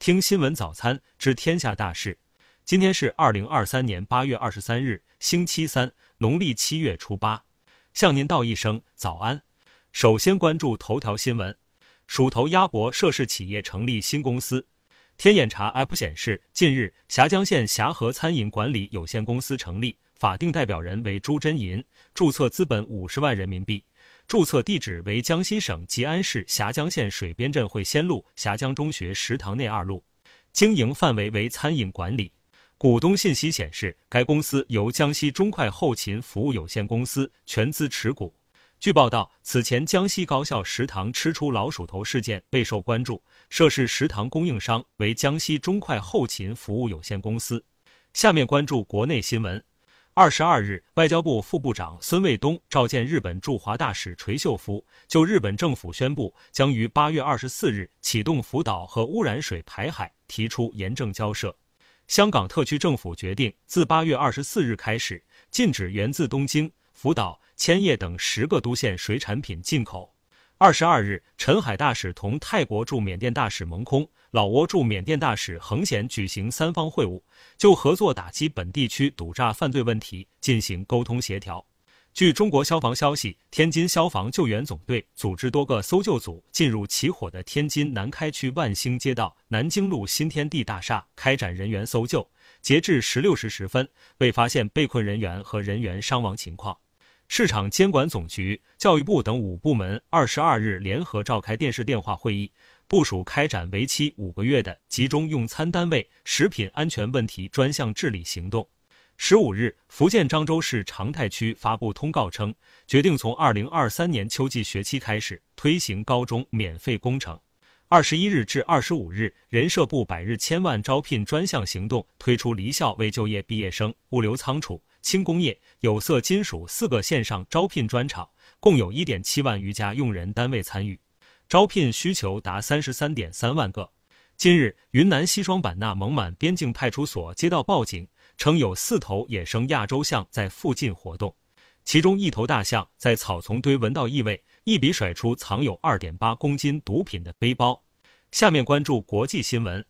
听新闻早餐知天下大事。今天是二零二三年八月二十三日，星期三，农历七月初八。向您道一声早安。首先关注头条新闻：鼠头鸭脖涉事企业成立新公司。天眼查 App 显示，近日峡江县峡河餐饮管理有限公司成立，法定代表人为朱真银，注册资本五十万人民币。注册地址为江西省吉安市峡江县水边镇会仙路峡江中学食堂内二路，经营范围为餐饮管理。股东信息显示，该公司由江西中快后勤服务有限公司全资持股。据报道，此前江西高校食堂吃出老鼠头事件备受关注，涉事食堂供应商为江西中快后勤服务有限公司。下面关注国内新闻。二十二日，外交部副部长孙卫东召见日本驻华大使垂秀夫，就日本政府宣布将于八月二十四日启动福岛核污染水排海提出严正交涉。香港特区政府决定自八月二十四日开始禁止源自东京、福岛、千叶等十个都县水产品进口。二十二日，陈海大使同泰国驻缅甸大使蒙空。老挝驻缅甸大使恒贤举行三方会晤，就合作打击本地区赌诈犯罪问题进行沟通协调。据中国消防消息，天津消防救援总队组织多个搜救组进入起火的天津南开区万兴街道南京路新天地大厦，开展人员搜救。截至十六时十分，未发现被困人员和人员伤亡情况。市场监管总局、教育部等五部门二十二日联合召开电视电话会议。部署开展为期五个月的集中用餐单位食品安全问题专项治理行动。十五日，福建漳州市长泰区发布通告称，决定从二零二三年秋季学期开始推行高中免费工程。二十一日至二十五日，人社部百日千万招聘专项行动推出离校未就业毕业生、物流仓储、轻工业、有色金属四个线上招聘专场，共有一点七万余家用人单位参与。招聘需求达三十三点三万个。近日，云南西双版纳勐满边境派出所接到报警，称有四头野生亚洲象在附近活动，其中一头大象在草丛堆闻到异味，一笔甩出藏有二点八公斤毒品的背包。下面关注国际新闻。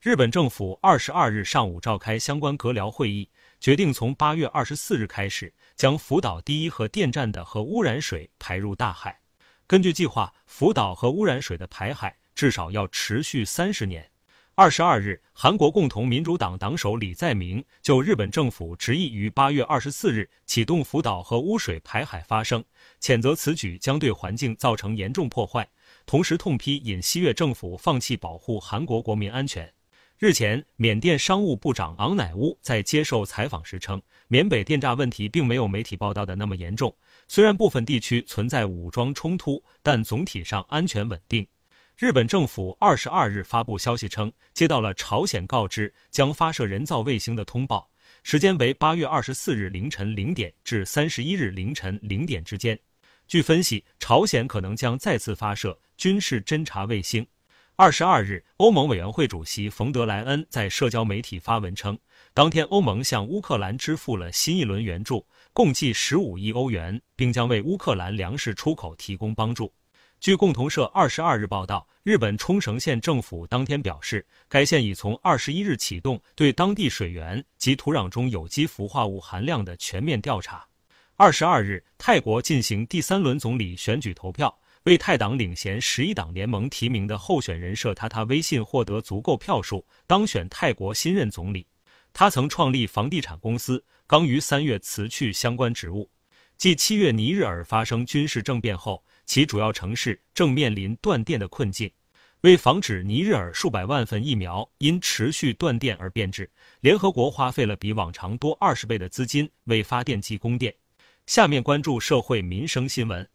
日本政府二十二日上午召开相关阁僚会议，决定从八月二十四日开始，将福岛第一核电站的核污染水排入大海。根据计划，福岛核污染水的排海至少要持续三十年。二十二日，韩国共同民主党党首李在明就日本政府执意于八月二十四日启动福岛核污水排海发声，谴责此举将对环境造成严重破坏，同时痛批尹锡悦政府放弃保护韩国国民安全。日前，缅甸商务部长昂乃乌在接受采访时称，缅北电诈问题并没有媒体报道的那么严重。虽然部分地区存在武装冲突，但总体上安全稳定。日本政府二十二日发布消息称，接到了朝鲜告知将发射人造卫星的通报，时间为八月二十四日凌晨零点至三十一日凌晨零点之间。据分析，朝鲜可能将再次发射军事侦察卫星。二十二日，欧盟委员会主席冯德莱恩在社交媒体发文称，当天欧盟向乌克兰支付了新一轮援助，共计十五亿欧元，并将为乌克兰粮食出口提供帮助。据共同社二十二日报道，日本冲绳县政府当天表示，该县已从二十一日启动对当地水源及土壤中有机氟化物含量的全面调查。二十二日，泰国进行第三轮总理选举投票。为泰党领衔十一党联盟提名的候选人设他他微信获得足够票数，当选泰国新任总理。他曾创立房地产公司，刚于三月辞去相关职务。继七月尼日尔发生军事政变后，其主要城市正面临断电的困境。为防止尼日尔数百万份疫苗因持续断电而变质，联合国花费了比往常多二十倍的资金为发电机供电。下面关注社会民生新闻。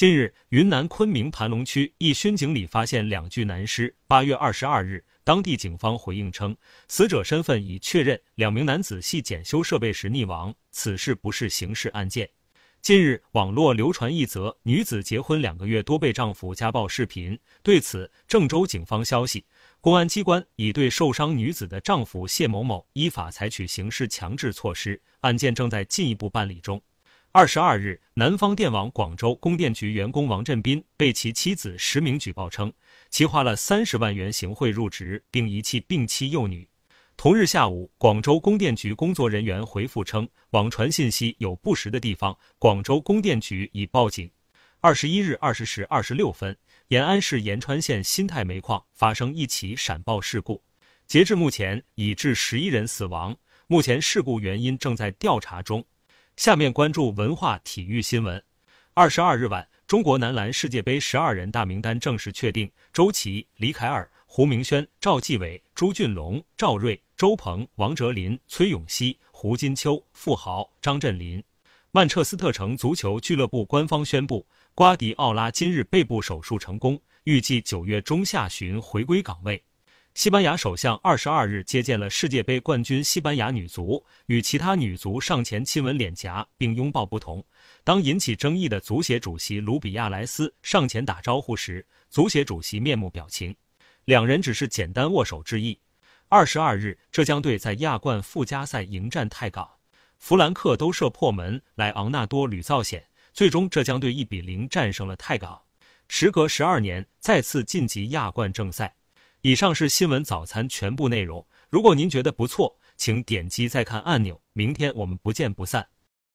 近日，云南昆明盘龙区一熏井里发现两具男尸。八月二十二日，当地警方回应称，死者身份已确认，两名男子系检修设备时溺亡，此事不是刑事案件。近日，网络流传一则女子结婚两个月多被丈夫家暴视频。对此，郑州警方消息，公安机关已对受伤女子的丈夫谢某某依法采取刑事强制措施，案件正在进一步办理中。二十二日，南方电网广州供电局员工王振斌被其妻子实名举报称，其花了三十万元行贿入职，并遗弃病妻幼女。同日下午，广州供电局工作人员回复称，网传信息有不实的地方，广州供电局已报警。二十一日二十时二十六分，延安市延川县新泰煤矿发生一起闪爆事故，截至目前已致十一人死亡，目前事故原因正在调查中。下面关注文化体育新闻。二十二日晚，中国男篮世界杯十二人大名单正式确定，周琦、李凯尔、胡明轩、赵继伟、朱俊龙、赵睿。周鹏、王哲林、崔永熙、胡金秋、傅豪、张镇麟。曼彻斯特城足球俱乐部官方宣布，瓜迪奥拉今日背部手术成功，预计九月中下旬回归岗位。西班牙首相二十二日接见了世界杯冠军西班牙女足，与其他女足上前亲吻脸颊并拥抱不同，当引起争议的足协主席卢比亚莱斯上前打招呼时，足协主席面目表情，两人只是简单握手致意。二十二日，浙江队在亚冠附加赛迎战泰港，弗兰克都射破门，莱昂纳多屡造险，最终浙江队一比零战胜了泰港，时隔十二年再次晋级亚冠正赛。以上是新闻早餐全部内容。如果您觉得不错，请点击再看按钮。明天我们不见不散。